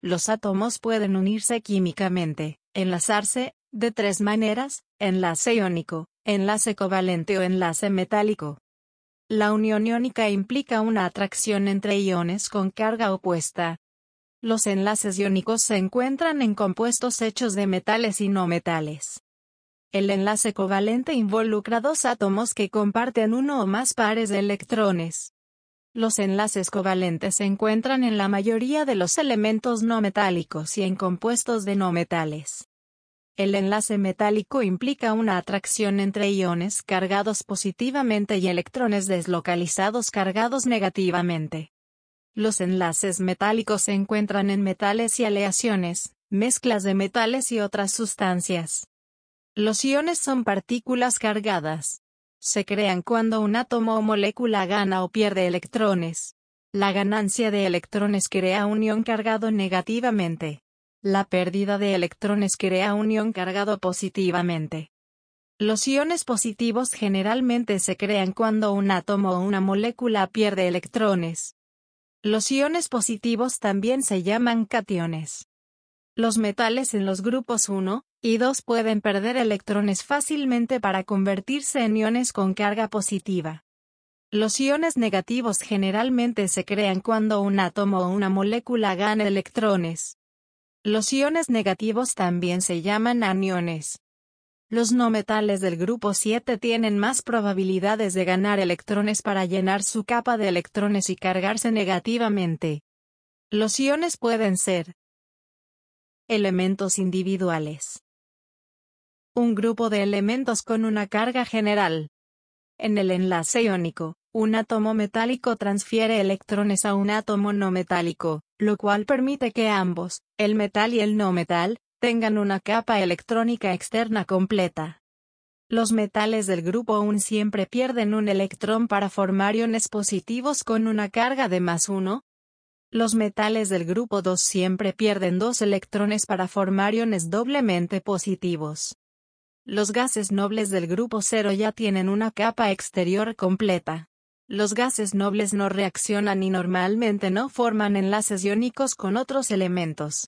los átomos pueden unirse químicamente, enlazarse, de tres maneras, enlace iónico, enlace covalente o enlace metálico. La unión iónica implica una atracción entre iones con carga opuesta. Los enlaces iónicos se encuentran en compuestos hechos de metales y no metales. El enlace covalente involucra dos átomos que comparten uno o más pares de electrones. Los enlaces covalentes se encuentran en la mayoría de los elementos no metálicos y en compuestos de no metales. El enlace metálico implica una atracción entre iones cargados positivamente y electrones deslocalizados cargados negativamente. Los enlaces metálicos se encuentran en metales y aleaciones, mezclas de metales y otras sustancias. Los iones son partículas cargadas. Se crean cuando un átomo o molécula gana o pierde electrones. La ganancia de electrones crea un ion cargado negativamente. La pérdida de electrones crea un ion cargado positivamente. Los iones positivos generalmente se crean cuando un átomo o una molécula pierde electrones. Los iones positivos también se llaman cationes. Los metales en los grupos 1 y 2 pueden perder electrones fácilmente para convertirse en iones con carga positiva. Los iones negativos generalmente se crean cuando un átomo o una molécula gana electrones. Los iones negativos también se llaman aniones. Los no metales del grupo 7 tienen más probabilidades de ganar electrones para llenar su capa de electrones y cargarse negativamente. Los iones pueden ser elementos individuales. Un grupo de elementos con una carga general. En el enlace iónico, un átomo metálico transfiere electrones a un átomo no metálico, lo cual permite que ambos, el metal y el no metal, tengan una capa electrónica externa completa. Los metales del grupo 1 siempre pierden un electrón para formar iones positivos con una carga de más 1. Los metales del grupo 2 siempre pierden dos electrones para formar iones doblemente positivos. Los gases nobles del grupo 0 ya tienen una capa exterior completa. Los gases nobles no reaccionan y normalmente no forman enlaces iónicos con otros elementos.